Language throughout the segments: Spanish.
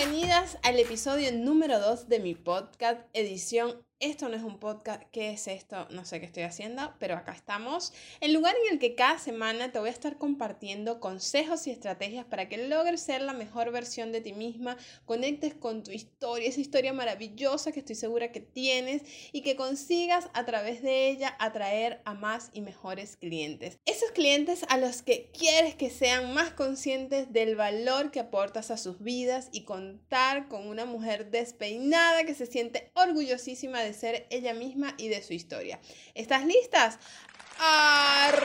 Bienvenidas al episodio número 2 de mi podcast, edición esto no es un podcast, ¿qué es esto? No sé qué estoy haciendo, pero acá estamos. El lugar en el que cada semana te voy a estar compartiendo consejos y estrategias para que logres ser la mejor versión de ti misma, conectes con tu historia, esa historia maravillosa que estoy segura que tienes y que consigas a través de ella atraer a más y mejores clientes. Esos clientes a los que quieres que sean más conscientes del valor que aportas a sus vidas y contar con una mujer despeinada que se siente orgullosísima de ser ella misma y de su historia. ¿Estás listas? ¡Arrancamos!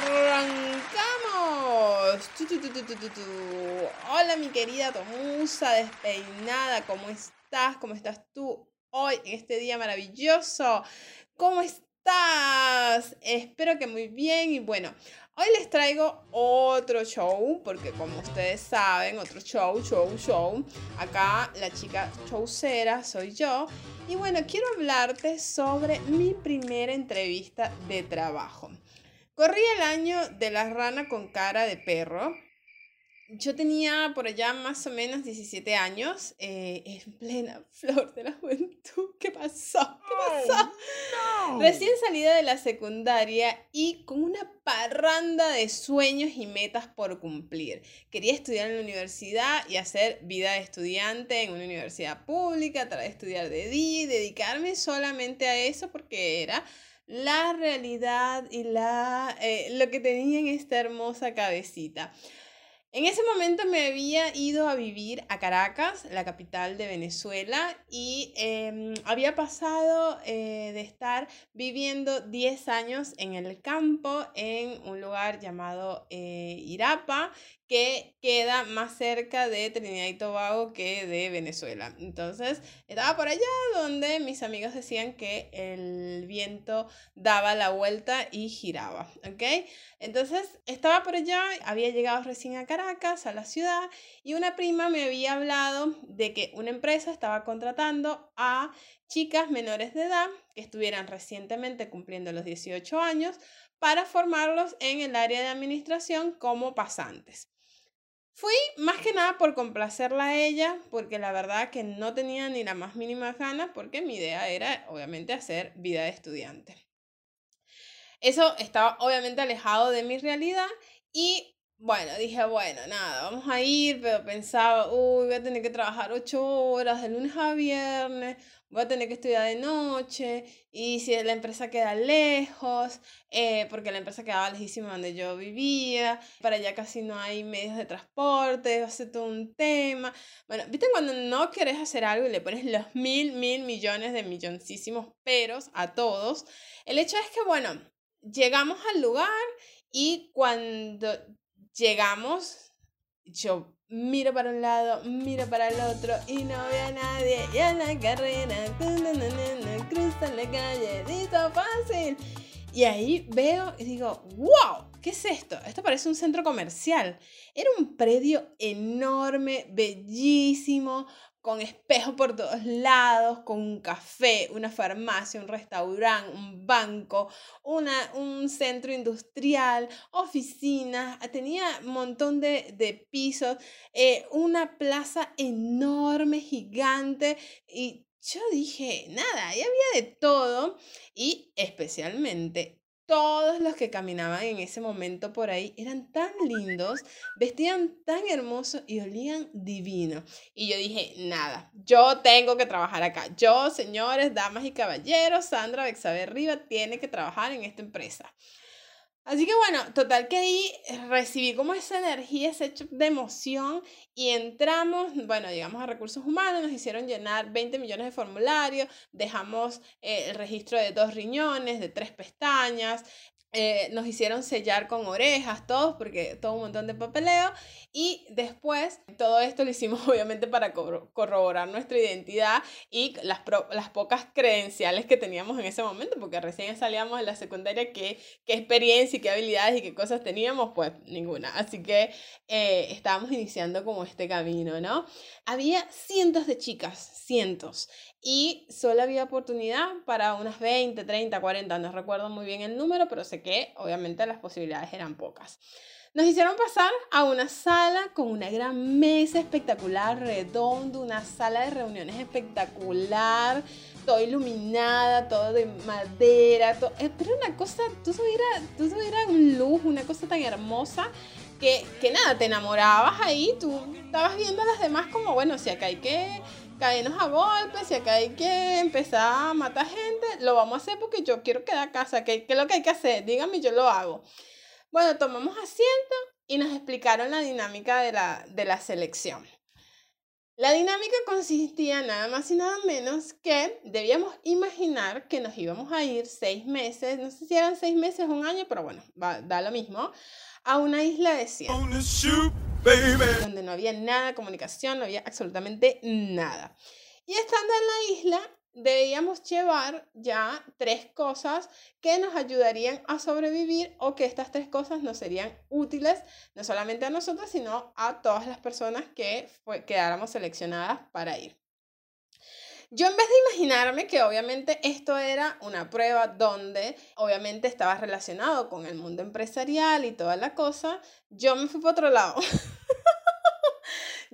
Hola mi querida Tomusa despeinada, ¿cómo estás? ¿Cómo estás tú hoy en este día maravilloso? ¿Cómo estás? Espero que muy bien y bueno, Hoy les traigo otro show, porque como ustedes saben, otro show, show, show. Acá la chica showcera soy yo. Y bueno, quiero hablarte sobre mi primera entrevista de trabajo. Corrí el año de la rana con cara de perro yo tenía por allá más o menos 17 años, eh, en plena flor de la juventud. ¿Qué pasó? ¿Qué pasó? Recién salida de la secundaria y con una parranda de sueños y metas por cumplir. Quería estudiar en la universidad y hacer vida de estudiante en una universidad pública, tratar de estudiar de día y dedicarme solamente a eso porque era la realidad y la, eh, lo que tenía en esta hermosa cabecita. En ese momento me había ido a vivir a Caracas, la capital de Venezuela, y em, había pasado eh, de estar viviendo 10 años en el campo, en un lugar llamado eh, Irapa, que queda más cerca de Trinidad y Tobago que de Venezuela. Entonces, estaba por allá donde mis amigos decían que el viento daba la vuelta y giraba, ¿ok? Entonces, estaba por allá, había llegado recién a Caracas, a la ciudad, y una prima me había hablado de que una empresa estaba contratando a chicas menores de edad que estuvieran recientemente cumpliendo los 18 años para formarlos en el área de administración como pasantes. Fui más que nada por complacerla a ella, porque la verdad que no tenía ni la más mínima gana, porque mi idea era obviamente hacer vida de estudiante. Eso estaba obviamente alejado de mi realidad y bueno, dije, bueno, nada, vamos a ir, pero pensaba, uy, voy a tener que trabajar ocho horas de lunes a viernes, voy a tener que estudiar de noche, y si la empresa queda lejos, eh, porque la empresa quedaba lejísima donde yo vivía, para allá casi no hay medios de transporte, va a ser todo un tema. Bueno, ¿viste cuando no quieres hacer algo y le pones los mil, mil millones de milloncísimos peros a todos? El hecho es que, bueno, llegamos al lugar y cuando llegamos, yo miro para un lado, miro para el otro y no veo a nadie. Y en la carrera, cruza la calle, listo, fácil. Y ahí veo y digo, wow, ¿qué es esto? Esto parece un centro comercial. Era un predio enorme, bellísimo, con espejos por todos lados, con un café, una farmacia, un restaurante, un banco, una, un centro industrial, oficinas, tenía un montón de, de pisos, eh, una plaza enorme, gigante, y yo dije, nada, ahí había de todo, y especialmente todos los que caminaban en ese momento por ahí eran tan lindos, vestían tan hermosos y olían divino. Y yo dije, nada, yo tengo que trabajar acá. Yo, señores, damas y caballeros, Sandra Bexabe Riva tiene que trabajar en esta empresa. Así que bueno, total que ahí recibí como esa energía, ese hecho de emoción y entramos, bueno, llegamos a recursos humanos, nos hicieron llenar 20 millones de formularios, dejamos eh, el registro de dos riñones, de tres pestañas, eh, nos hicieron sellar con orejas, todos, porque todo un montón de papeleo. Y después, todo esto lo hicimos obviamente para corroborar nuestra identidad y las, las pocas credenciales que teníamos en ese momento, porque recién salíamos de la secundaria, qué, qué experiencia y qué habilidades y qué cosas teníamos, pues ninguna. Así que eh, estábamos iniciando como este camino, ¿no? Había cientos de chicas, cientos y solo había oportunidad para unas 20, 30, 40, no recuerdo muy bien el número, pero sé que obviamente las posibilidades eran pocas. Nos hicieron pasar a una sala con una gran mesa espectacular, redondo, una sala de reuniones espectacular, todo iluminada, todo de madera, todo, eh, pero una cosa, todo era, todo era un lujo, una cosa tan hermosa que, que nada, te enamorabas ahí, tú estabas viendo a las demás como, bueno, si acá hay que caernos a golpes, si acá hay que empezar a matar gente, lo vamos a hacer porque yo quiero quedar a casa, ¿qué, qué es lo que hay que hacer? Dígame, yo lo hago. Bueno, tomamos asiento y nos explicaron la dinámica de la, de la selección. La dinámica consistía nada más y nada menos que debíamos imaginar que nos íbamos a ir seis meses, no sé si eran seis meses o un año, pero bueno, da lo mismo, a una isla desierta. Donde no había nada de comunicación, no había absolutamente nada. Y estando en la isla, debíamos llevar ya tres cosas que nos ayudarían a sobrevivir o que estas tres cosas nos serían útiles no solamente a nosotros, sino a todas las personas que quedáramos seleccionadas para ir. Yo en vez de imaginarme que obviamente esto era una prueba donde obviamente estaba relacionado con el mundo empresarial y toda la cosa, yo me fui por otro lado.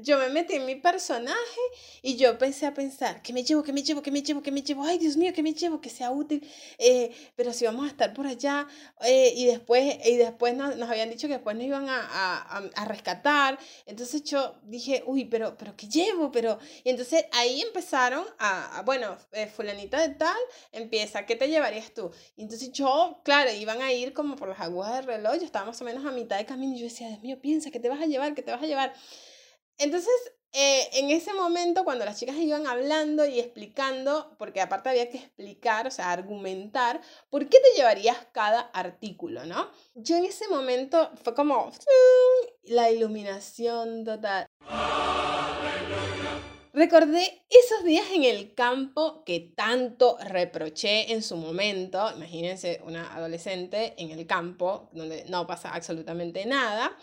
yo me metí en mi personaje y yo pensé a pensar, ¿qué me llevo, qué me llevo, qué me llevo, qué me llevo? Ay, Dios mío, ¿qué me llevo? Que sea útil. Eh, pero si vamos a estar por allá eh, y después, y después nos, nos, habían dicho que después nos iban a, a, a, rescatar. Entonces yo dije, uy, pero, pero ¿qué llevo? Pero... Y entonces ahí empezaron a, bueno, eh, fulanita de tal, empieza, ¿qué te llevarías tú? Y entonces yo, claro, iban a ir como por las agujas del reloj, yo estaba más o menos a mitad de camino y yo decía, Dios mío, piensa, ¿qué te vas a llevar? ¿Qué te vas a llevar? Entonces, eh, en ese momento, cuando las chicas iban hablando y explicando, porque aparte había que explicar, o sea, argumentar, ¿por qué te llevarías cada artículo, no? Yo en ese momento fue como la iluminación total. Recordé esos días en el campo que tanto reproché en su momento. Imagínense una adolescente en el campo donde no pasa absolutamente nada.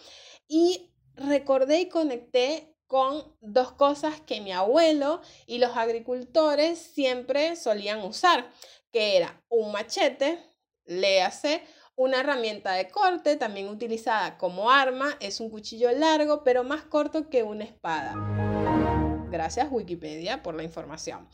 Y recordé y conecté con dos cosas que mi abuelo y los agricultores siempre solían usar, que era un machete, léase, una herramienta de corte, también utilizada como arma, es un cuchillo largo, pero más corto que una espada. Gracias Wikipedia por la información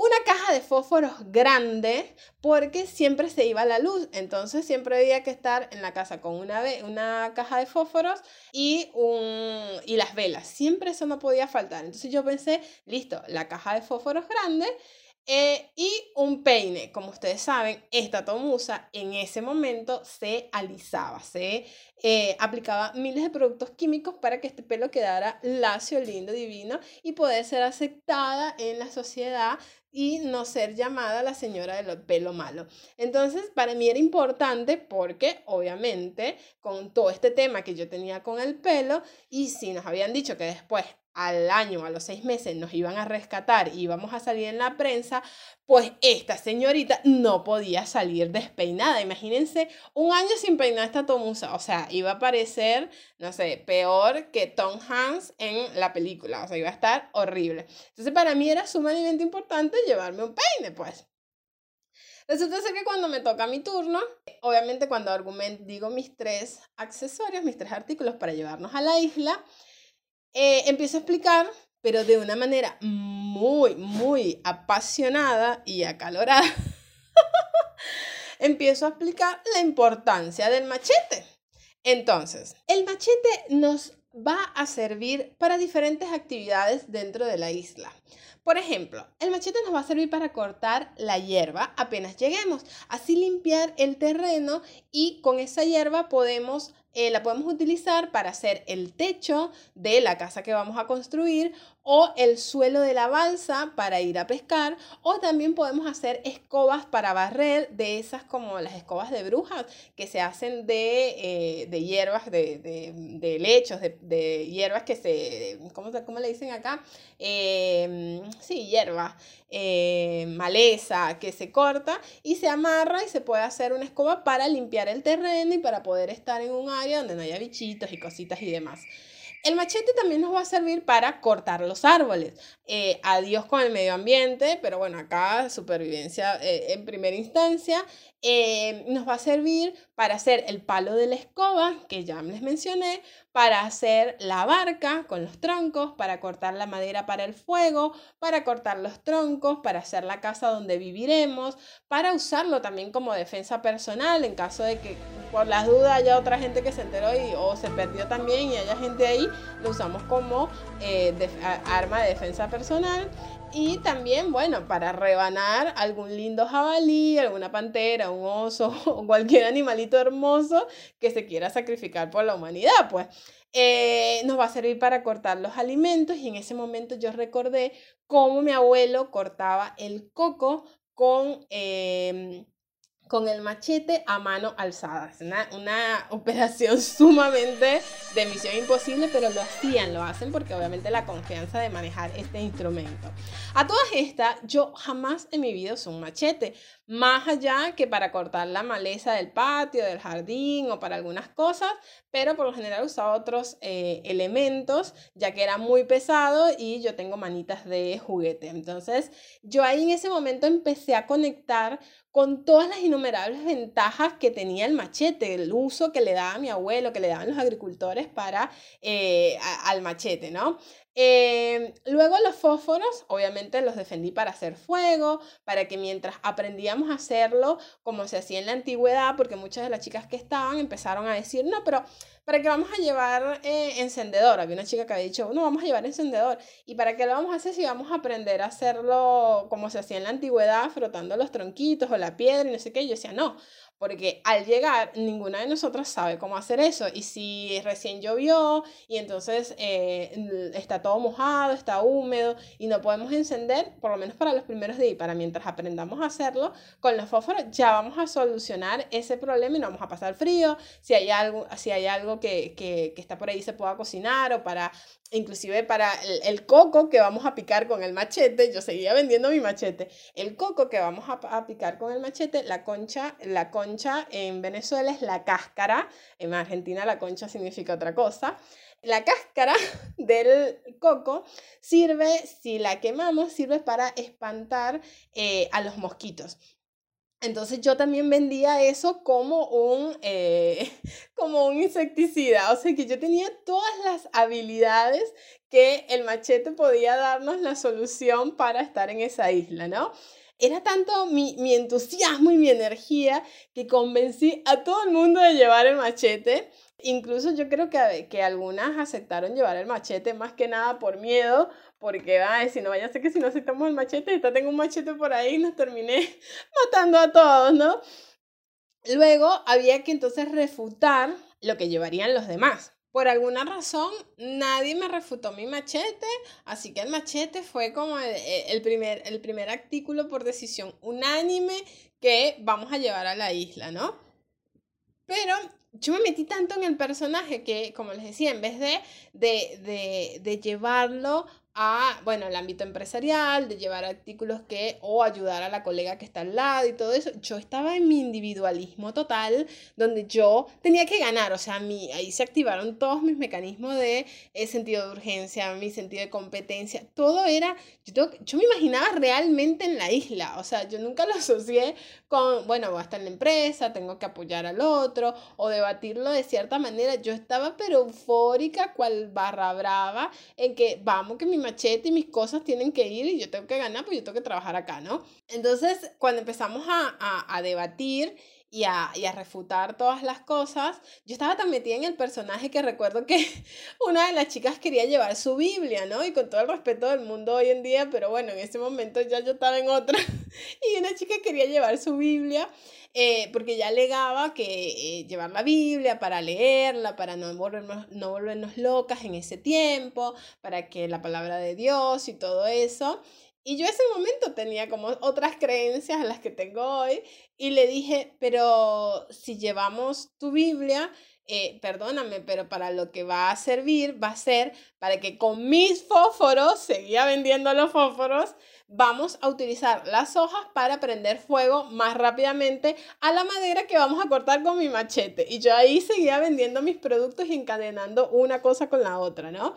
una caja de fósforos grande porque siempre se iba la luz, entonces siempre había que estar en la casa con una, una caja de fósforos y, un, y las velas, siempre eso no podía faltar. Entonces yo pensé, listo, la caja de fósforos grande eh, y un peine, como ustedes saben, esta tomusa en ese momento se alisaba, se eh, aplicaba miles de productos químicos para que este pelo quedara lacio, lindo, divino y poder ser aceptada en la sociedad y no ser llamada la señora del pelo malo. Entonces, para mí era importante porque, obviamente, con todo este tema que yo tenía con el pelo, y si nos habían dicho que después al año, a los seis meses, nos iban a rescatar y íbamos a salir en la prensa, pues esta señorita no podía salir despeinada. Imagínense un año sin peinar esta tomusa. O sea, iba a parecer, no sé, peor que Tom Hanks en la película. O sea, iba a estar horrible. Entonces, para mí era sumamente importante llevarme un peine, pues. Resulta ser que cuando me toca mi turno, obviamente cuando argumento, digo mis tres accesorios, mis tres artículos para llevarnos a la isla, eh, empiezo a explicar, pero de una manera muy, muy apasionada y acalorada. empiezo a explicar la importancia del machete. Entonces, el machete nos va a servir para diferentes actividades dentro de la isla. Por ejemplo, el machete nos va a servir para cortar la hierba apenas lleguemos, así limpiar el terreno y con esa hierba podemos eh, la podemos utilizar para hacer el techo de la casa que vamos a construir o el suelo de la balsa para ir a pescar o también podemos hacer escobas para barrer de esas como las escobas de brujas que se hacen de, eh, hierbas, de, lechos, de, hierbas que se, ¿cómo, cómo le dicen acá? Em, sí, hierba, eh, maleza que se corta y se amarra y se puede hacer una escoba para limpiar el terreno y para poder estar en un área donde no haya bichitos y cositas y demás. El machete también nos va a servir para cortar los árboles. Eh, adiós con el medio ambiente, pero bueno, acá supervivencia eh, en primera instancia. Eh, nos va a servir para hacer el palo de la escoba, que ya les mencioné, para hacer la barca con los troncos, para cortar la madera para el fuego, para cortar los troncos, para hacer la casa donde viviremos, para usarlo también como defensa personal en caso de que por las dudas haya otra gente que se enteró y, o se perdió también y haya gente ahí, lo usamos como eh, arma de defensa personal. Y también, bueno, para rebanar algún lindo jabalí, alguna pantera, un oso o cualquier animalito hermoso que se quiera sacrificar por la humanidad, pues. Eh, nos va a servir para cortar los alimentos y en ese momento yo recordé cómo mi abuelo cortaba el coco con... Em, con el machete a mano alzada. Una, una, operación sumamente de misión imposible, pero lo hacían, lo hacen porque obviamente la confianza de manejar este instrumento. A todas estas, yo jamás en mi vida usé un machete, más allá que para cortar la maleza del patio, del jardín o para algunas cosas, pero por lo general usaba otros eh, elementos, ya que era muy pesado y yo tengo manitas de juguete. Entonces, yo ahí en ese momento empecé a conectar con todas las innumerables ventajas que tenía el machete, el uso que le daba mi abuelo, que le daban los agricultores para eh, al machete, ¿no? Em, luego los fósforos, obviamente los defendí para hacer fuego, para que mientras aprendíamos a hacerlo como se hacía en la antigüedad, porque muchas de las chicas que estaban empezaron a decir, no, pero ¿para qué vamos a llevar eh, encendedor? Había una chica que había dicho, no, vamos a llevar encendedor. ¿Y para qué lo vamos a hacer si vamos a aprender a hacerlo como se hacía en la antigüedad, frotando los tronquitos o la piedra y no sé qué? Yo decía, no, porque al llegar ninguna de nosotras sabe cómo hacer eso. Y si recién llovió y entonces eh, está todo mojado, está húmedo y no podemos encender, por lo menos para los primeros días para mientras aprendamos a hacerlo, con los fósforos ya vamos a solucionar ese problema y no vamos a pasar frío, si hay algo, si hay algo que, que, que está por ahí se pueda cocinar o para inclusive para el, coco que vamos a picar con el machete, yo seguía vendiendo mi machete, el coco que vamos a, picar con el machete, la concha, la concha en Venezuela es la cáscara, en Argentina la concha significa otra cosa. La cáscara del coco sirve, si la quemamos, sirve para espantar eh, a los mosquitos. Entonces yo también vendía eso como un, eh, como un insecticida, o sea que yo tenía todas las habilidades que el machete podía darnos la solución para estar en esa isla, ¿no? Era tanto mi, mi entusiasmo y mi energía que convencí a todo el mundo de llevar el machete. Incluso yo creo que, que algunas aceptaron llevar el machete más que nada por miedo, porque va si no vaya a ser que si no aceptamos el machete, esta tengo un machete por ahí y nos terminé matando a todos, ¿no? Luego había que entonces refutar lo que llevarían los demás. Por alguna razón, nadie me refutó mi machete, así que el machete fue como el, primer, el primer artículo por decisión unánime que vamos a llevar a la isla, ¿no? Pero yo me metí tanto en el personaje que, como les decía, en vez de, de, de, de llevarlo a, bueno, el ámbito empresarial, de llevar artículos que, o ayudar a la colega que está al lado y todo eso. Yo estaba en mi individualismo total, donde yo tenía que ganar, o sea, mi, ahí se activaron todos mis mecanismos de eh, sentido de urgencia, mi sentido de competencia, todo era, yo, yo me imaginaba realmente en la isla, o sea, yo nunca lo asocié con, bueno, voy a estar en la empresa, tengo que apoyar al otro, o debatirlo de cierta manera. Yo estaba pero eufórica, cual barra brava, en que vamos que mi machete y mis cosas tienen que ir y yo tengo que ganar, pues yo tengo que trabajar acá, ¿no? Entonces, cuando empezamos a, a, a debatir y a, y a, refutar todas las cosas, yo estaba tan metida en el personaje que recuerdo que una de las chicas quería llevar su Biblia, ¿no? Y con todo el respeto del mundo hoy en día, pero bueno, en ese momento ya yo estaba en otra, y una chica quería llevar su Biblia. Eh, porque ya alegaba que eh, llevar la Biblia para leerla, para no volvernos, no volvernos locas en ese tiempo, para que la palabra de Dios y todo eso. Y yo ese momento tenía como otras creencias las que tengo hoy y le dije, pero si llevamos tu Biblia, eh, perdóname, pero para lo que va a servir va a ser para que con mis fósforos, seguía vendiendo los fósforos, vamos a utilizar las hojas para prender fuego más rápidamente a la madera que vamos a cortar con mi machete. Y yo ahí seguía vendiendo mis productos y encadenando una cosa con la otra, ¿no?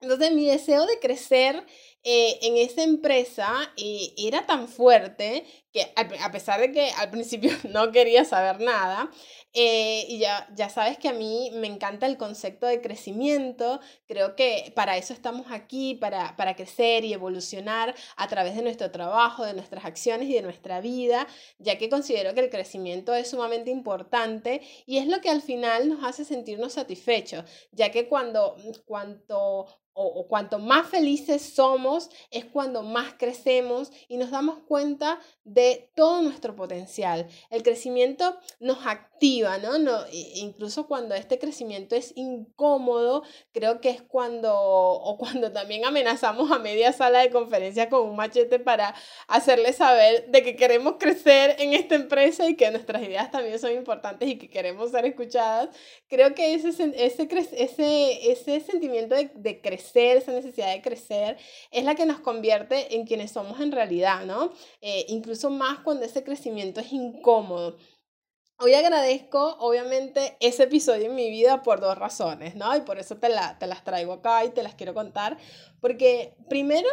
Entonces mi deseo de crecer eh, en esa empresa eh, era tan fuerte que a pesar de que al principio no quería saber nada, eh, y ya, ya sabes que a mí me encanta el concepto de crecimiento, creo que para eso estamos aquí, para, para crecer y evolucionar a través de nuestro trabajo, de nuestras acciones y de nuestra vida, ya que considero que el crecimiento es sumamente importante y es lo que al final nos hace sentirnos satisfechos, ya que cuando cuanto o, cuanto más felices somos, es cuando más crecemos y nos damos cuenta de todo nuestro potencial. El crecimiento nos activa, ¿no? no incluso cuando este crecimiento es incómodo, creo que es cuando, o cuando también amenazamos a media sala de conferencia con un machete para hacerle saber de que queremos crecer en esta empresa y que nuestras ideas también son importantes y que queremos ser escuchadas. Creo que ese, ese, ese, ese sentimiento de, de crecer, esa necesidad de crecer, es la que nos convierte en quienes somos en realidad, ¿no? Eh, incluso más cuando ese crecimiento es incómodo. Hoy agradezco, obviamente, ese episodio en mi vida por dos razones, ¿no? Y por eso te, te las traigo acá y te las quiero contar. Porque primero,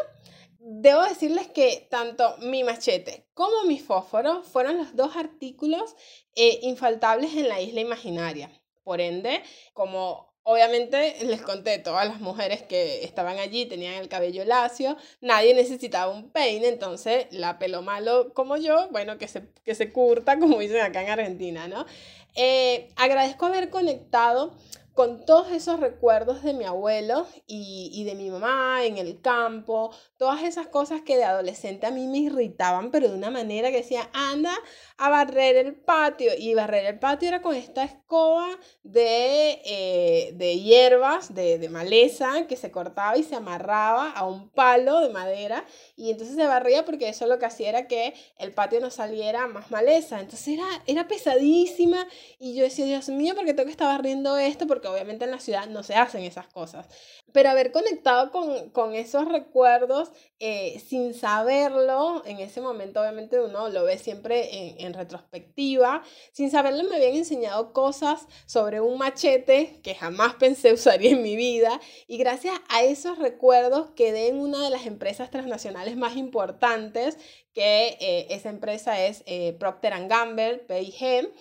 debo decirles que tanto mi machete como mi fósforo fueron los dos artículos eh, infaltables en la isla imaginaria. Por ende, como Obviamente les conté, todas las mujeres que estaban allí tenían el cabello lacio, nadie necesitaba un peine, entonces la pelo malo como yo, bueno, que se, que se curta, como dicen acá en Argentina, ¿no? Eh, agradezco haber conectado con todos esos recuerdos de mi abuelo y, y, de mi mamá en el campo, todas esas cosas que de adolescente a mí me irritaban, pero de una manera que decía, anda a barrer el patio. Y barrer el patio era con esta escoba de, eh, de hierbas, de, de, maleza, que se cortaba y se amarraba a un palo de madera. Y entonces se barría porque eso lo que hacía era que el patio no saliera más maleza. Entonces era, era pesadísima. Y yo decía, Dios mío, ¿por qué tengo que estar barriendo esto? Porque obviamente en la ciudad no se hacen esas cosas. Pero haber conectado con, con esos recuerdos eh, sin saberlo, en ese momento obviamente uno lo ve siempre en, en retrospectiva, sin saberlo me habían enseñado cosas sobre un machete que jamás pensé usaría en mi vida y gracias a esos recuerdos quedé en una de las empresas transnacionales más importantes que eh, esa empresa es eh, Procter Gamble, PIG,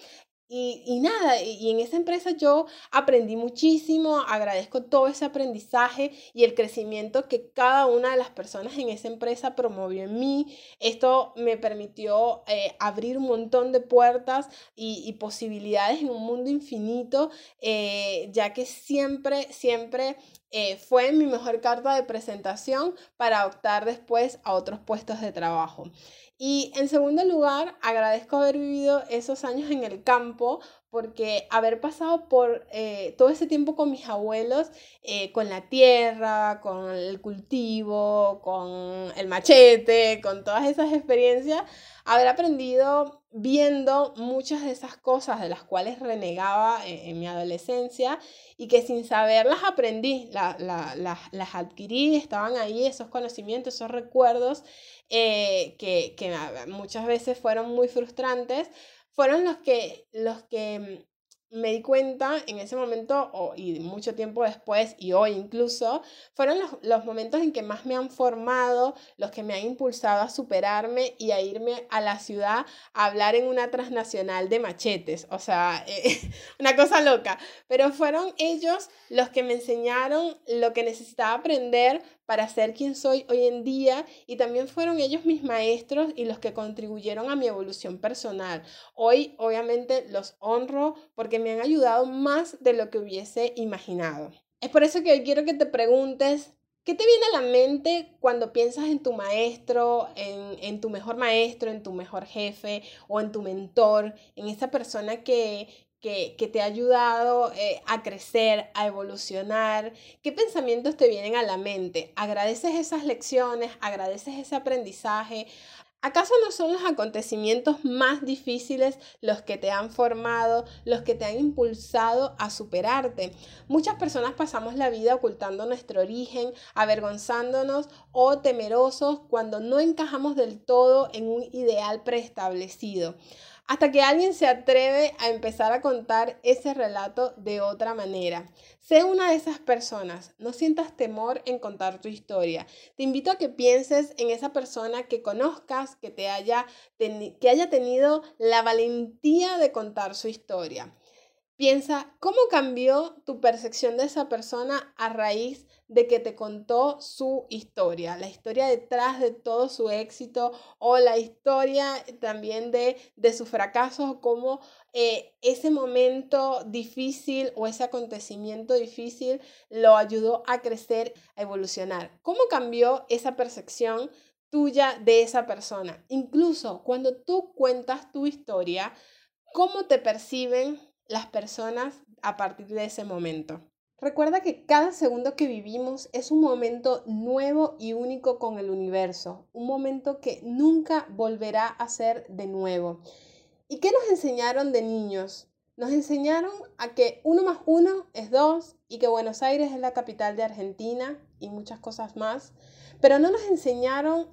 y, nada, y en esa empresa yo aprendí muchísimo, agradezco todo ese aprendizaje y el crecimiento que cada una de las personas en esa empresa promovió en mí. Esto me permitió eh, abrir un montón de puertas y, posibilidades en un mundo infinito, eh, ya que siempre, siempre eh, fue mi mejor carta de presentación para optar después a otros puestos de trabajo. Y en segundo lugar, agradezco haber vivido esos años en el campo porque haber pasado por eh, todo ese tiempo con mis abuelos, eh, con la tierra, con el cultivo, con el machete, con todas esas experiencias, haber aprendido viendo muchas de esas cosas de las cuales renegaba en, mi adolescencia y que sin saberlas aprendí, las adquirí, estaban ahí esos conocimientos, esos recuerdos eh, que, que muchas veces fueron muy frustrantes, fueron los que, los que me di cuenta en ese momento y mucho tiempo después y hoy incluso, fueron los, momentos en que más me han formado, los que me han impulsado a superarme y a irme a la ciudad a hablar en una transnacional de machetes. O sea, eh, una cosa loca. Pero fueron ellos los que me enseñaron lo que necesitaba aprender para ser quien soy hoy en día y también fueron ellos mis maestros y los que contribuyeron a mi evolución personal. Hoy obviamente los honro porque me han ayudado más de lo que hubiese imaginado. Es por eso que hoy quiero que te preguntes, ¿qué te viene a la mente cuando piensas en tu maestro, en, en tu mejor maestro, en tu mejor jefe o en tu mentor, en esa persona que, te ha ayudado eh, a crecer, a evolucionar? ¿Qué pensamientos te vienen a la mente? ¿Agradeces esas lecciones? ¿Agradeces ese aprendizaje? ¿Acaso no son los acontecimientos más difíciles los que te han formado, los que te han impulsado a superarte? Muchas personas pasamos la vida ocultando nuestro origen, avergonzándonos o temerosos cuando no encajamos del todo en un ideal preestablecido hasta que alguien se atreve a empezar a contar ese relato de otra manera. Sé una de esas personas, no sientas temor en contar tu historia. Te invito a que pienses en esa persona que conozcas, que, te haya, que haya tenido la valentía de contar su historia. Piensa cómo cambió tu percepción de esa persona a raíz de que te contó su historia, la historia detrás de todo su éxito o la historia también de, de sus fracasos, como eh, ese momento difícil o ese acontecimiento difícil lo ayudó a crecer, a evolucionar. ¿Cómo cambió esa percepción tuya de esa persona? Incluso cuando tú cuentas tu historia, ¿cómo te perciben las personas a partir de ese momento. Recuerda que cada segundo que vivimos es un momento nuevo y único con el universo, un momento que nunca volverá a ser de nuevo. ¿Y qué nos enseñaron de niños? Nos enseñaron a que uno más uno es dos y que Buenos Aires es la capital de Argentina y muchas cosas más, pero no nos enseñaron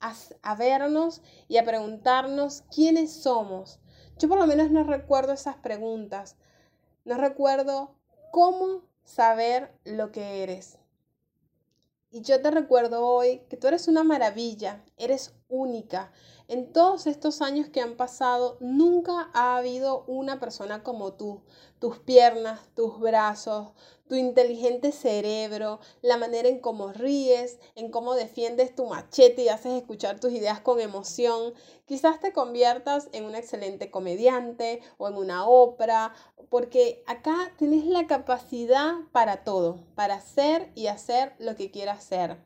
a, vernos y a preguntarnos quiénes somos, yo por lo menos no recuerdo esas preguntas. No recuerdo cómo saber lo que eres. Y yo te recuerdo hoy que tú eres una maravilla, eres única. En todos estos años que han pasado, nunca ha habido una persona como tú. Tus piernas, tus brazos, tu inteligente cerebro, la manera en cómo ríes, en cómo defiendes tu machete y haces escuchar tus ideas con emoción. Quizás te conviertas en un excelente comediante o en una ópera, porque acá tienes la capacidad para todo, para hacer y hacer lo que quieras hacer.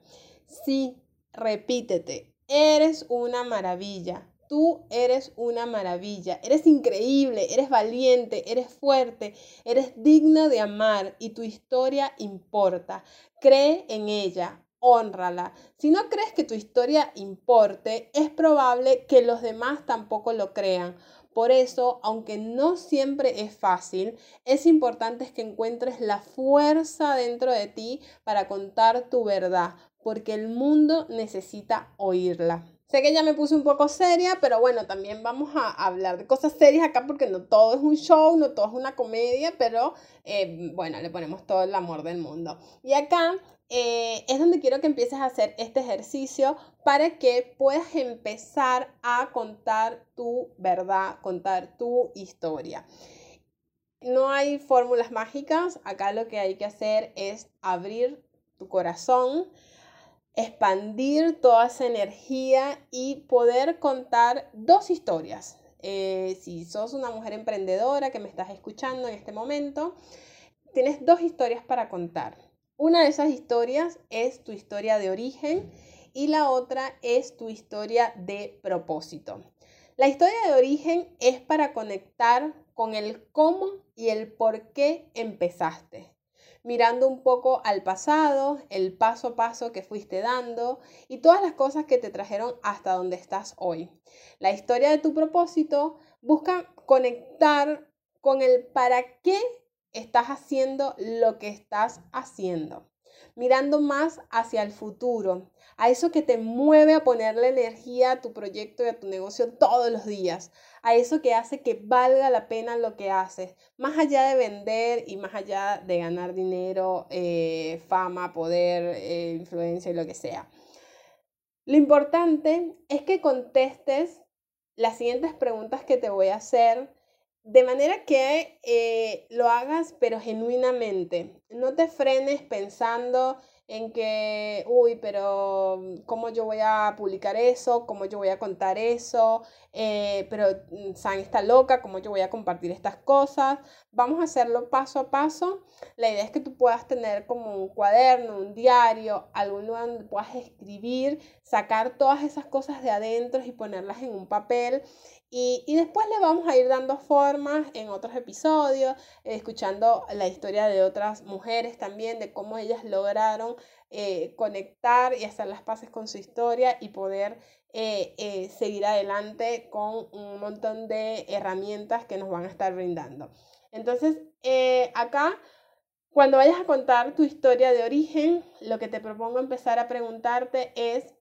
Sí, repítete, eres una maravilla. Tú eres una maravilla, eres increíble, eres valiente, eres fuerte, eres digna de amar y tu historia importa. Cree en ella, honrala. Si no crees que tu historia importe, es probable que los demás tampoco lo crean. Por eso, aunque no siempre es fácil, es importante que encuentres la fuerza dentro de ti para contar tu verdad, porque el mundo necesita oírla. Sé que ya me puse un poco seria, pero bueno, también vamos a hablar de cosas serias acá porque no todo es un show, no todo es una comedia, pero eh, bueno, le ponemos todo el amor del mundo. Y acá eh, es donde quiero que empieces a hacer este ejercicio para que puedas empezar a contar tu verdad, contar tu historia. No hay fórmulas mágicas, acá lo que hay que hacer es abrir tu corazón, expandir toda esa energía y poder contar dos historias. Eh, si sos una mujer emprendedora que me estás escuchando en este momento, tienes dos historias para contar. Una de esas historias es tu historia de origen y la otra es tu historia de propósito. La historia de origen es para conectar con el cómo y el por qué empezaste mirando un poco al pasado, el paso a paso que fuiste dando y todas las cosas que te trajeron hasta donde estás hoy. La historia de tu propósito busca conectar con el para qué estás haciendo lo que estás haciendo, mirando más hacia el futuro, a eso que te mueve a ponerle energía a tu proyecto y a tu negocio todos los días, a eso que hace que valga la pena lo que haces, más allá de vender y más allá de ganar dinero, eh, fama, poder, eh, influencia y lo que sea. Lo importante es que contestes las siguientes preguntas que te voy a hacer de manera que eh, lo hagas pero genuinamente. No te frenes pensando en que, uy, pero mm, ¿cómo yo voy a publicar eso? ¿Cómo yo voy a contar eso? Eh, pero mm, San está loca, ¿cómo yo voy a compartir estas cosas? Vamos a hacerlo paso a paso. La idea es que tú puedas tener como un cuaderno, un diario, algún lugar donde puedas escribir, sacar todas esas cosas de adentro y ponerlas en un papel Y, después le vamos a ir dando formas en otros episodios, escuchando la historia de otras mujeres también, de cómo ellas lograron eh, conectar y hacer las paces con su historia y poder eh, eh, seguir adelante con un montón de herramientas que nos van a estar brindando. Entonces, acá, cuando vayas a contar tu historia de origen, lo que te propongo empezar a preguntarte es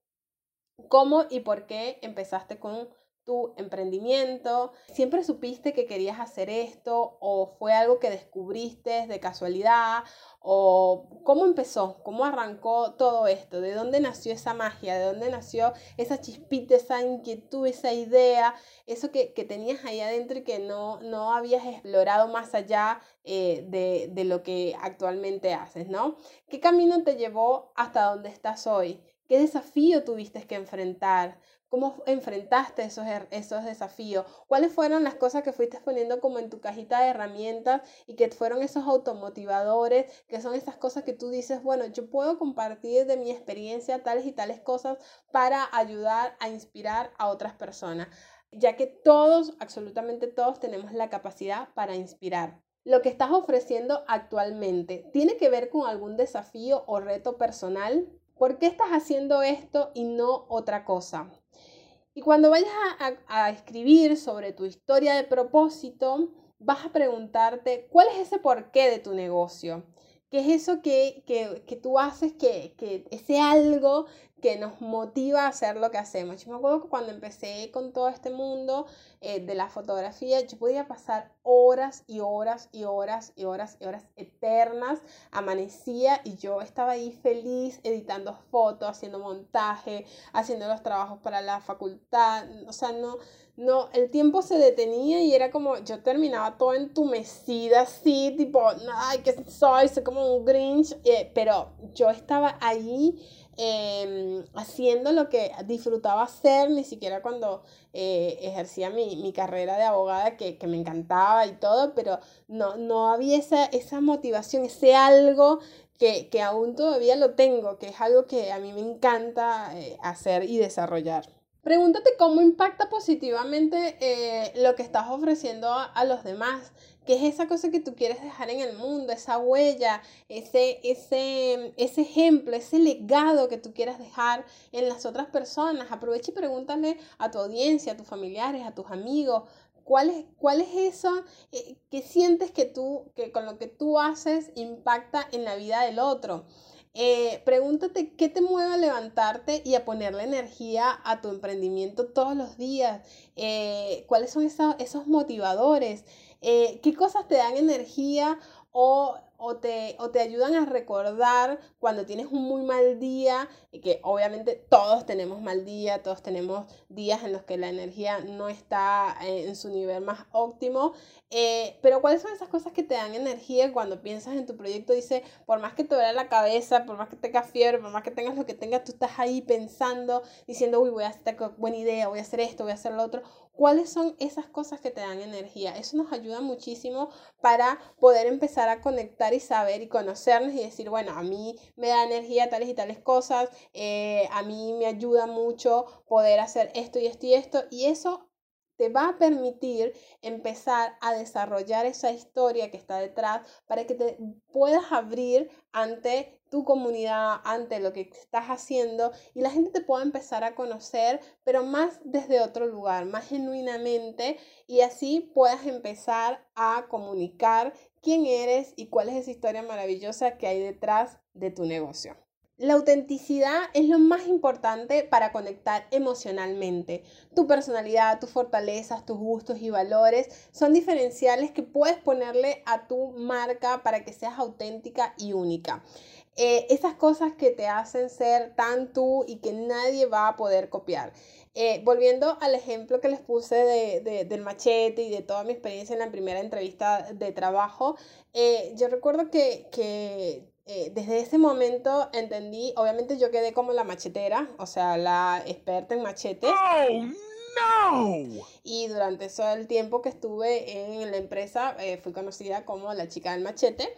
cómo y por qué empezaste con tu emprendimiento? ¿Siempre supiste que querías hacer esto o fue algo que descubriste de casualidad? ¿O cómo empezó? ¿Cómo arrancó todo esto? ¿De dónde nació esa magia? ¿De dónde nació esa chispita, esa inquietud, esa idea? Eso que, tenías ahí adentro y que no, no habías explorado más allá eh, de, de lo que actualmente haces, ¿no? ¿Qué camino te llevó hasta donde estás hoy? ¿Qué desafío tuviste que enfrentar? ¿Cómo enfrentaste esos, esos desafíos? ¿Cuáles fueron las cosas que fuiste poniendo como en tu cajita de herramientas y que fueron esos automotivadores, que son esas cosas que tú dices, bueno, yo puedo compartir de mi experiencia tales y tales cosas para ayudar a inspirar a otras personas? Ya que todos, absolutamente todos, tenemos la capacidad para inspirar. Lo que estás ofreciendo actualmente tiene que ver con algún desafío o reto personal. ¿Por qué estás haciendo esto y no otra cosa? Y cuando vayas a, escribir sobre tu historia de propósito, vas a preguntarte cuál es ese porqué de tu negocio. ¿Qué es eso que, que, tú haces, que, que ese algo que nos motiva a hacer lo que hacemos. Yo me acuerdo que cuando empecé con todo este mundo eh, de la fotografía, yo podía pasar horas y horas y horas y horas y horas eternas. Amanecía y yo estaba ahí feliz editando fotos, haciendo montaje, haciendo los trabajos para la facultad. O sea, no, no, el tiempo se detenía y era como, yo terminaba todo entumecida así, tipo, ay, que soy, soy como un Grinch, eh, pero yo estaba ahí Em, haciendo lo que disfrutaba hacer, ni siquiera cuando eh, ejercía mi, carrera de abogada, que, me encantaba y todo, pero no, no había esa, esa motivación, ese algo que, aún todavía lo tengo, que es algo que a mí me encanta eh, hacer y desarrollar. Pregúntate cómo impacta positivamente eh, lo que estás ofreciendo a los demás ¿Qué es esa cosa que tú quieres dejar en el mundo, esa huella, ese, ese, ese ejemplo, ese legado que tú quieras dejar en las otras personas. Aprovecha y pregúntale a tu audiencia, a tus familiares, a tus amigos, ¿Cuál es, ¿Cuál es eso eh, que sientes que tú, que con lo que tú haces impacta en la vida del otro? Eh, pregúntate qué te mueve a levantarte y a ponerle energía a tu emprendimiento todos los días. Eh, ¿Cuáles son esos, esos motivadores? Eh, qué cosas te dan energía o, o, te, o te ayudan a recordar cuando tienes un muy mal día, que obviamente todos tenemos mal día, todos tenemos días en los que la energía no está eh, en su nivel más óptimo, eh, pero cuáles son esas cosas que te dan energía cuando piensas en tu proyecto, dice, por más que te duele la cabeza, por más que tengas fiebre, por más que tengas lo que tengas, tú estás ahí pensando, diciendo, uy, voy a hacer buena idea, voy a hacer esto, voy a hacer lo otro, cuáles son esas cosas que te dan energía. Eso nos ayuda muchísimo para poder empezar a conectar y saber y conocernos y decir, bueno, a mí me da energía tales y tales cosas, eh, a mí me ayuda mucho poder hacer esto y esto y esto. Y eso te va a permitir empezar a desarrollar esa historia que está detrás para que te puedas abrir ante tu comunidad, ante lo que estás haciendo y la gente te pueda empezar a conocer, pero más desde otro lugar, más genuinamente y así puedas empezar a comunicar quién eres y cuál es esa historia maravillosa que hay detrás de tu negocio. La autenticidad es lo más importante para conectar emocionalmente. Tu personalidad, tus fortalezas, tus gustos y valores son diferenciales que puedes ponerle a tu marca para que seas auténtica y única. Eh, esas cosas que te hacen ser tan tú y que nadie va a poder copiar. Eh, volviendo al ejemplo que les puse de, del machete y de toda mi experiencia en la primera entrevista de trabajo, eh, yo recuerdo que, que eh, desde ese momento entendí, obviamente yo quedé como la machetera, o sea, la experta en machetes. ¡Oh, no! Y durante todo el tiempo que estuve en la empresa, eh, fui conocida como la chica del machete.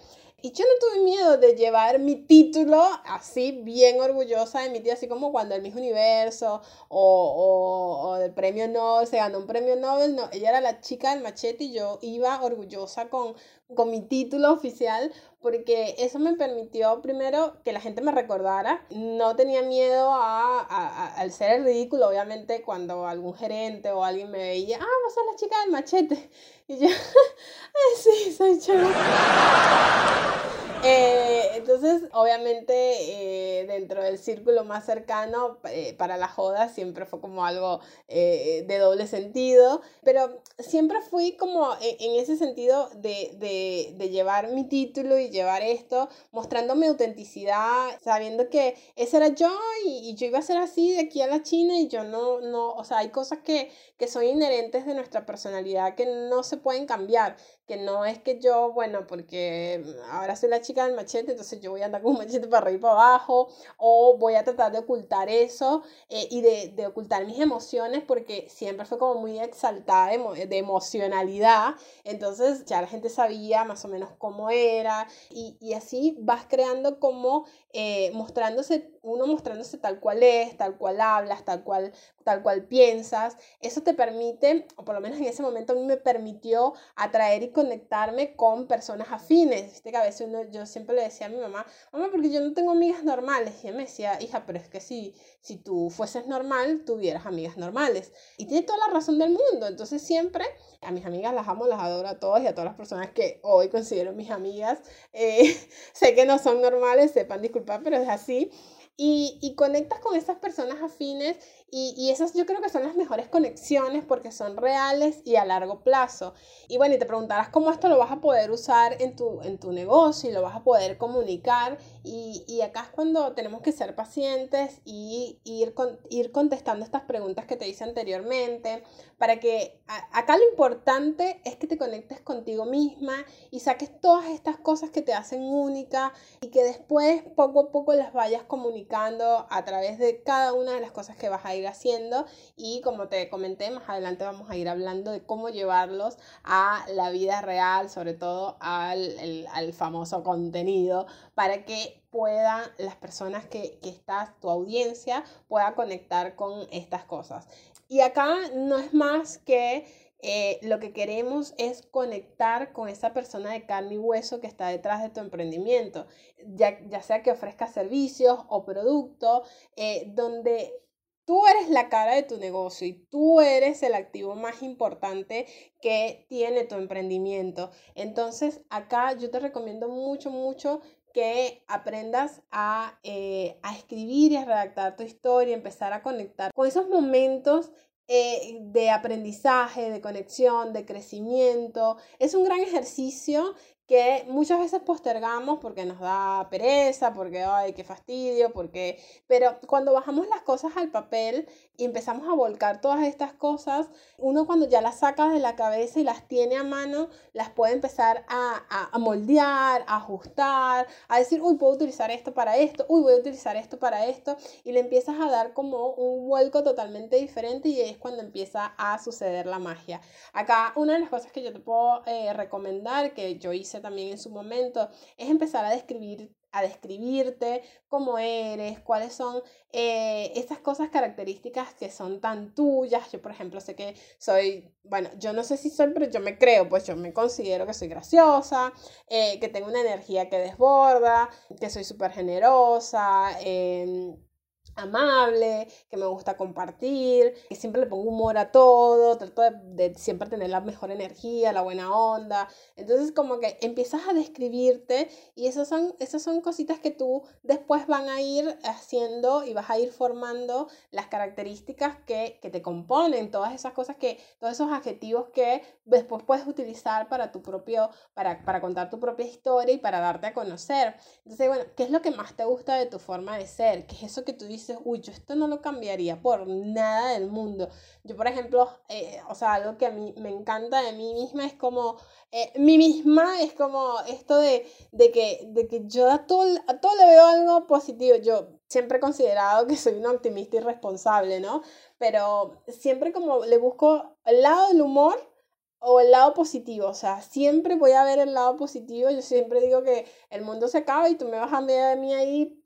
Y yo no tuve miedo de llevar mi título así, bien orgullosa de mi tía, así como cuando el Miss Universo o, o, o del premio Nobel, se ganó un premio Nobel, no, ella era la chica del machete y yo iba orgullosa con, con mi título oficial porque eso me permitió primero que la gente me recordara, no tenía miedo a, a, al ser el ridículo, obviamente cuando algún gerente o alguien me veía, ah, vos sos la chica del machete, y yo, ay, sí, soy yo. Eh, entonces, obviamente, eh, dentro del círculo más cercano, eh, para la joda siempre fue como algo eh, de doble sentido, pero siempre fui como en, en ese sentido de, de, de, llevar mi título y llevar esto, mostrando mi autenticidad, sabiendo que ese era yo y, y, yo iba a ser así de aquí a la China y yo no, no, o sea, hay cosas que, que son inherentes de nuestra personalidad que no se pueden cambiar, que no es que yo, bueno, porque ahora soy la chica del machete, entonces yo voy a andar con un machete para arriba y para abajo, o voy a tratar de ocultar eso eh, y de, de, ocultar mis emociones, porque siempre fue como muy exaltada de, de, emocionalidad, entonces ya la gente sabía más o menos cómo era, y, y así vas creando como eh, mostrándose, uno mostrándose tal cual es, tal cual hablas, tal cual, tal cual piensas, eso te permite, o por lo menos en ese momento a mí me permitió atraer y conectarme con personas afines. Viste que a veces uno, yo siempre le decía a mi mamá, mamá, porque yo no tengo amigas normales. Y ella me decía, hija, pero es que si, si tú fueses normal, tuvieras amigas normales. Y tiene toda la razón del mundo. Entonces siempre a mis amigas las amo, las adoro a todas y a todas las personas que hoy considero mis amigas. Eh, sé que no son normales, sepan disculpar, pero es así. Y, y, conectas con esas personas afines y, y, esas yo creo que son las mejores conexiones porque son reales y a largo plazo. Y bueno, y te preguntarás cómo esto lo vas a poder usar en tu, en tu negocio y lo vas a poder comunicar. Y, y acá es cuando tenemos que ser pacientes y ir, con, ir contestando estas preguntas que te hice anteriormente para que a, acá lo importante es que te conectes contigo misma y saques todas estas cosas que te hacen única y que después poco a poco las vayas comunicando a través de cada una de las cosas que vas a ir haciendo y como te comenté, más adelante vamos a ir hablando de cómo llevarlos a la vida real, sobre todo al, al famoso contenido, para que puedan las personas que, que estás, tu audiencia, pueda conectar con estas cosas. Y acá no es más que eh, lo que queremos es conectar con esa persona de carne y hueso que está detrás de tu emprendimiento, ya, ya sea que ofrezca servicios o productos, eh, donde Tú eres la cara de tu negocio y tú eres el activo más importante que tiene tu emprendimiento. Entonces, acá yo te recomiendo mucho, mucho que aprendas a, eh, a escribir y a redactar tu historia, empezar a conectar con esos momentos eh, de aprendizaje, de conexión, de crecimiento. Es un gran ejercicio que muchas veces postergamos porque nos da pereza, porque, ay, qué fastidio, porque... Pero cuando bajamos las cosas al papel y empezamos a volcar todas estas cosas, uno cuando ya las saca de la cabeza y las tiene a mano, las puede empezar a, a, a moldear, a ajustar, a decir, uy, puedo utilizar esto para esto, uy, voy a utilizar esto para esto, y le empiezas a dar como un vuelco totalmente diferente y es cuando empieza a suceder la magia. Acá una de las cosas que yo te puedo eh, recomendar, que yo hice también en su momento, es empezar a describir a describirte cómo eres, cuáles son eh, esas cosas características que son tan tuyas. Yo, por ejemplo, sé que soy, bueno, yo no sé si soy, pero yo me creo, pues yo me considero que soy graciosa, eh, que tengo una energía que desborda, que soy súper generosa. Eh, amable, que me gusta compartir, que siempre le pongo humor a todo, trato de, siempre tener la mejor energía, la buena onda. Entonces como que empiezas a describirte y esas son, esas son cositas que tú después van a ir haciendo y vas a ir formando las características que, que te componen, todas esas cosas que, todos esos adjetivos que después puedes utilizar para tu propio, para, para contar tu propia historia y para darte a conocer. Entonces, bueno, ¿qué es lo que más te gusta de tu forma de ser? ¿Qué es eso que tú dices? uy, yo esto no lo cambiaría por nada del mundo. Yo, por ejemplo, eh, o sea, algo que a mí me encanta de mí misma es como, eh, mí misma es como esto de, de, que, de que yo a todo, a todo le veo algo positivo. Yo siempre he considerado que soy una optimista irresponsable, ¿no? Pero siempre como le busco el lado del humor o el lado positivo, o sea, siempre voy a ver el lado positivo, yo siempre digo que el mundo se acaba y tú me vas a ver a mí ahí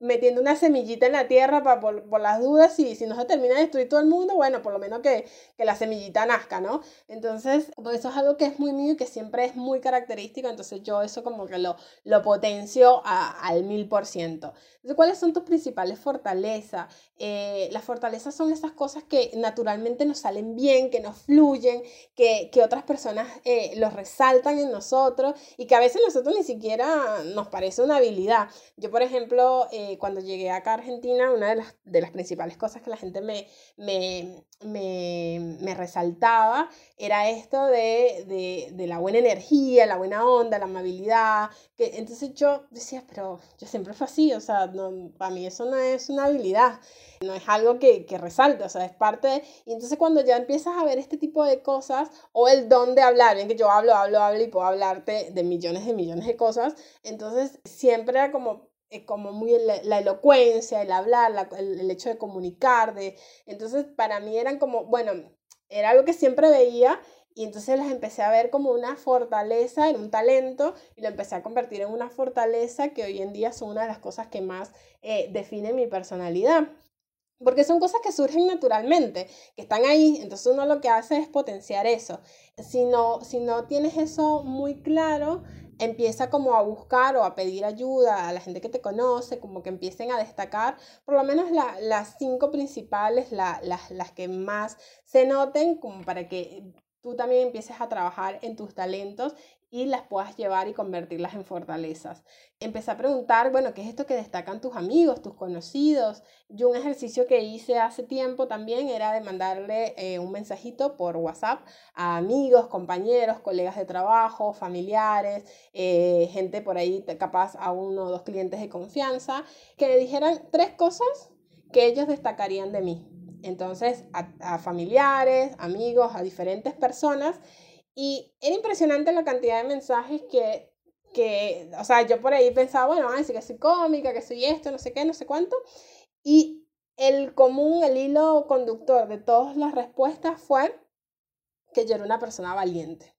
metiendo una semillita en la tierra para, por, las dudas y si no se termina de destruir todo el mundo, bueno, por lo menos que, que la semillita nazca, ¿no? Entonces, pues eso es algo que es muy mío y que siempre es muy característico, entonces yo eso como que lo, lo potencio al mil por ciento. Entonces, ¿cuáles son tus principales fortalezas? Eh, las fortalezas son esas cosas que naturalmente nos salen bien, que nos fluyen, que, que otras personas eh, los resaltan en nosotros y que a veces nosotros ni siquiera nos parece una habilidad. Yo, por ejemplo, eh, cuando llegué acá a Argentina, una de las, de las principales cosas que la gente me, me, me, me resaltaba era esto de, de, de, la buena energía, la buena onda, la amabilidad. Que, entonces yo decía, pero yo siempre fue así, o sea, no, para mí eso no es una habilidad. No es algo que, que resalte, o sea, es parte de... Y entonces cuando ya empiezas a ver este tipo de cosas, o el don de hablar, bien que yo hablo, hablo, hablo y puedo hablarte de millones de millones de cosas, entonces siempre era como eh, como muy la, elocuencia, el hablar, el, hecho de comunicar, de, entonces para mí eran como, bueno, era algo que siempre veía y entonces las empecé a ver como una fortaleza, en un talento, y lo empecé a convertir en una fortaleza que hoy en día son una de las cosas que más eh, definen mi personalidad. Porque son cosas que surgen naturalmente, que están ahí, entonces uno lo que hace es potenciar eso. Si no, si no tienes eso muy claro, empieza como a buscar o a pedir ayuda a la gente que te conoce, como que empiecen a destacar por lo menos las cinco principales, las, las que más se noten, como para que tú también empieces a trabajar en tus talentos y las puedas llevar y convertirlas en fortalezas. Empecé a preguntar, bueno, ¿qué es esto que destacan tus amigos, tus conocidos? Yo un ejercicio que hice hace tiempo también era de mandarle eh, un mensajito por WhatsApp a amigos, compañeros, colegas de trabajo, familiares, eh, gente por ahí capaz a uno o dos clientes de confianza, que me dijeran tres cosas que ellos destacarían de mí. Entonces, a, familiares, amigos, a diferentes personas. Y era impresionante la cantidad de mensajes que, que, o sea, yo por ahí pensaba, bueno, ay, sí que soy cómica, que soy esto, no sé qué, no sé cuánto. Y el común, el hilo conductor de todas las respuestas fue que yo era una persona valiente.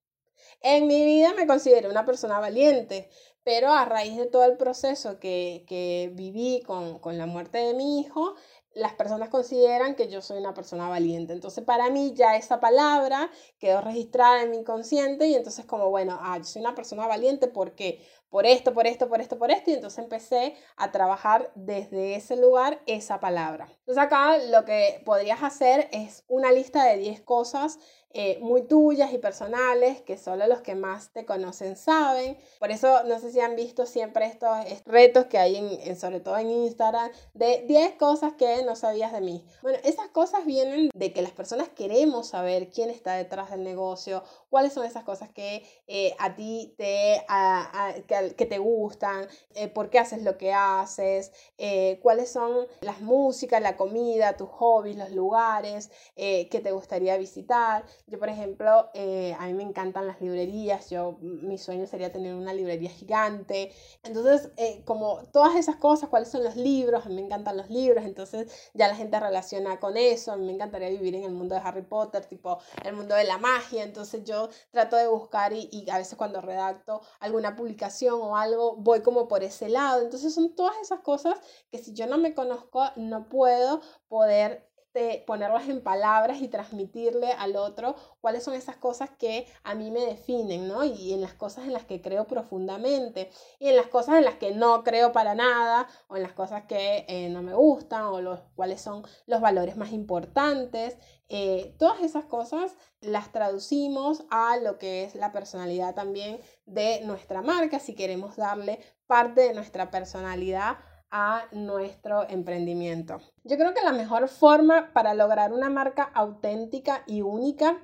En mi vida me considero una persona valiente, pero a raíz de todo el proceso que, que viví con, con la muerte de mi hijo, las personas consideran que yo soy una persona valiente. Entonces, para mí ya esa palabra quedó registrada en mi inconsciente y entonces como, bueno, ah, yo soy una persona valiente porque por esto, por esto, por esto, por esto, y entonces empecé a trabajar desde ese lugar esa palabra. Entonces acá lo que podrías hacer es una lista de 10 cosas eh, muy tuyas y personales que solo los que más te conocen saben. Por eso no sé si han visto siempre estos, retos que hay en, sobre todo en Instagram de 10 cosas que no sabías de mí. Bueno, esas cosas vienen de que las personas queremos saber quién está detrás del negocio, cuáles son esas cosas que eh, a ti te, que, te gustan, eh, por qué haces lo que haces, cuáles son las músicas, la comida, tus hobbies, los lugares que te gustaría visitar. Yo, por ejemplo, eh, a mí me encantan las librerías, yo, mi sueño sería tener una librería gigante. Entonces, eh, como todas esas cosas, cuáles son los libros, a mí me encantan los libros, entonces ya la gente relaciona con eso, a mí me encantaría vivir en el mundo de Harry Potter, tipo el mundo de la magia, entonces yo trato de buscar y, y a veces cuando redacto alguna publicación o algo, voy como por ese lado. Entonces son todas esas cosas que si yo no me conozco, no puedo poder ponerlas en palabras y transmitirle al otro cuáles son esas cosas que a mí me definen, ¿no? Y en las cosas en las que creo profundamente y en las cosas en las que no creo para nada o en las cosas que eh, no me gustan o los cuáles son los valores más importantes. Eh, todas esas cosas las traducimos a lo que es la personalidad también de nuestra marca si queremos darle parte de nuestra personalidad a nuestro emprendimiento. Yo creo que la mejor forma para lograr una marca auténtica y única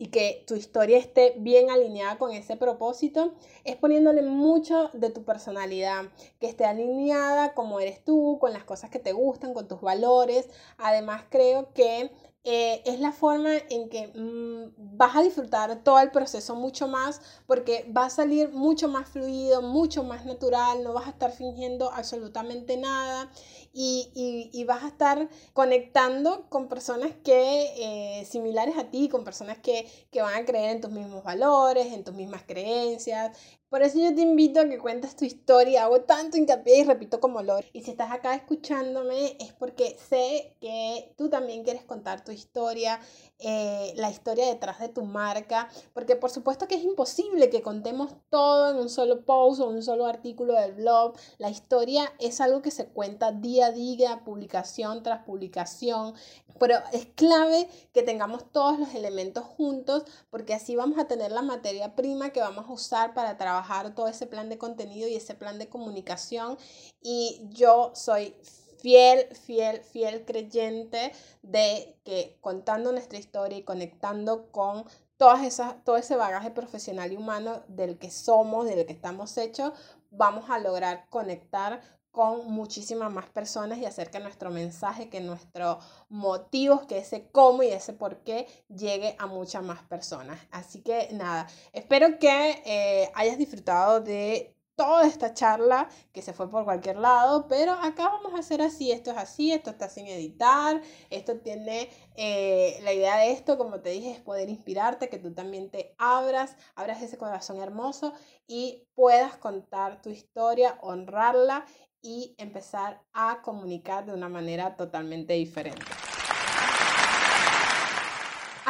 y que tu historia esté bien alineada con ese propósito, es poniéndole mucho de tu personalidad, que esté alineada como eres tú, con las cosas que te gustan, con tus valores. Además, creo que eh, es la forma en que mm, vas a disfrutar todo el proceso mucho más porque va a salir mucho más fluido, mucho más natural, no vas a estar fingiendo absolutamente nada y, y, vas a estar conectando con personas que eh, similares a ti, con personas que, que van a creer en tus mismos valores, en tus mismas creencias, por eso yo te invito a que cuentes tu historia. Hago tanto hincapié y repito como lo. Y si estás acá escuchándome es porque sé que tú también quieres contar tu historia, eh, la historia detrás de tu marca. Porque por supuesto que es imposible que contemos todo en un solo post o un solo artículo del blog. La historia es algo que se cuenta día a día, publicación tras publicación. Pero es clave que tengamos todos los elementos juntos porque así vamos a tener la materia prima que vamos a usar para trabajar todo ese plan de contenido y ese plan de comunicación. Y yo soy fiel, fiel, fiel creyente de que contando nuestra historia y conectando con todas esas, todo ese bagaje profesional y humano del que somos, del que estamos hechos, vamos a lograr conectar con muchísimas más personas y hacer que nuestro mensaje, que nuestros motivos, que ese cómo y ese por qué llegue a muchas más personas. Así que nada, espero que eh, hayas disfrutado de toda esta charla que se fue por cualquier lado, pero acá vamos a hacer así, esto es así, esto está sin editar, esto tiene, eh, la idea de esto, como te dije, es poder inspirarte, que tú también te abras, abras ese corazón hermoso y puedas contar tu historia, honrarla y empezar a comunicar de una manera totalmente diferente.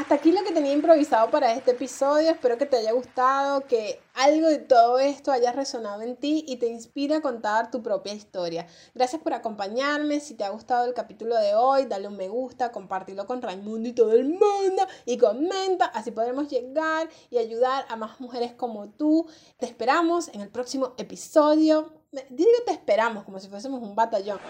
Hasta aquí lo que tenía improvisado para este episodio. Espero que te haya gustado, que algo de todo esto haya resonado en ti y te inspire a contar tu propia historia. Gracias por acompañarme. Si te ha gustado el capítulo de hoy, dale un me gusta, compártelo con Raimundo y todo el mundo y comenta. Así podremos llegar y ayudar a más mujeres como tú. Te esperamos en el próximo episodio digo te esperamos como si fuésemos un batallón.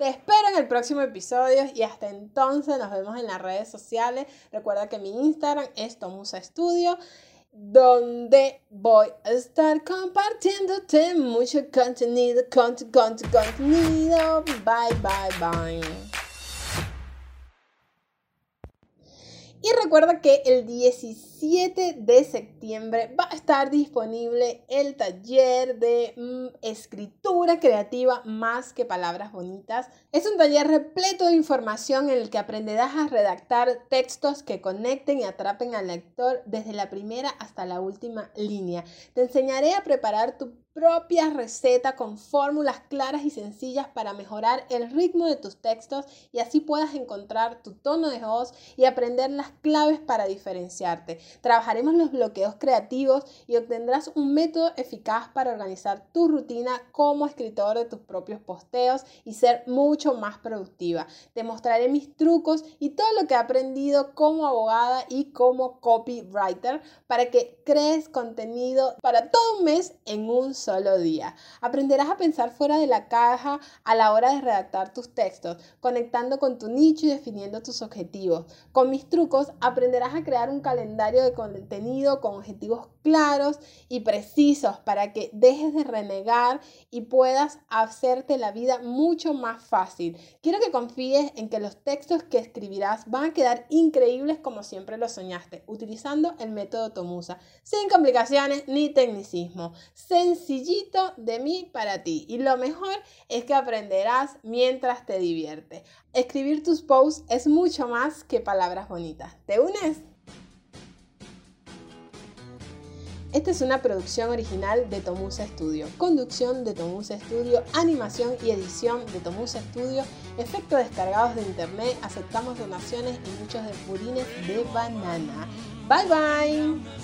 Te espero en el próximo episodio y hasta entonces nos vemos en las redes sociales. Recuerda que mi Instagram es Tomusa Studio, donde voy a estar compartiéndote mucho contenido, contenido. Bye, bye, bye. Y recuerda que el 17 de septiembre va a estar disponible el taller de mm, escritura creativa más que palabras bonitas. Es un taller repleto de información en el que aprenderás a redactar textos que conecten y atrapen al lector desde la primera hasta la última línea. Te enseñaré a preparar tu propia receta con fórmulas claras y sencillas para mejorar el ritmo de tus textos y así puedas encontrar tu tono de voz y aprender las claves para diferenciarte. Trabajaremos los bloqueos creativos y obtendrás un método eficaz para organizar tu rutina como escritor de tus propios posteos y ser mucho más productiva. Te mostraré mis trucos y todo lo que he aprendido como abogada y como copywriter para que crees contenido para todo un mes en un solo día. Aprenderás a pensar fuera de la caja a la hora de redactar tus textos, conectando con tu nicho y definiendo tus objetivos. Con mis trucos aprenderás a crear un calendario de contenido con objetivos claros y precisos para que dejes de renegar y puedas hacerte la vida mucho más fácil. Quiero que confíes en que los textos que escribirás van a quedar increíbles como siempre lo soñaste, utilizando el método Tomusa, sin complicaciones ni tecnicismo. Sencillito de mí para ti. Y lo mejor es que aprenderás mientras te diviertes. Escribir tus posts es mucho más que palabras bonitas. ¿Te unes? Esta es una producción original de Tomusa Studio. Conducción de Tomusa Studio, animación y edición de Tomusa Studio, efectos descargados de internet, aceptamos donaciones y muchos de purines de banana. Bye bye.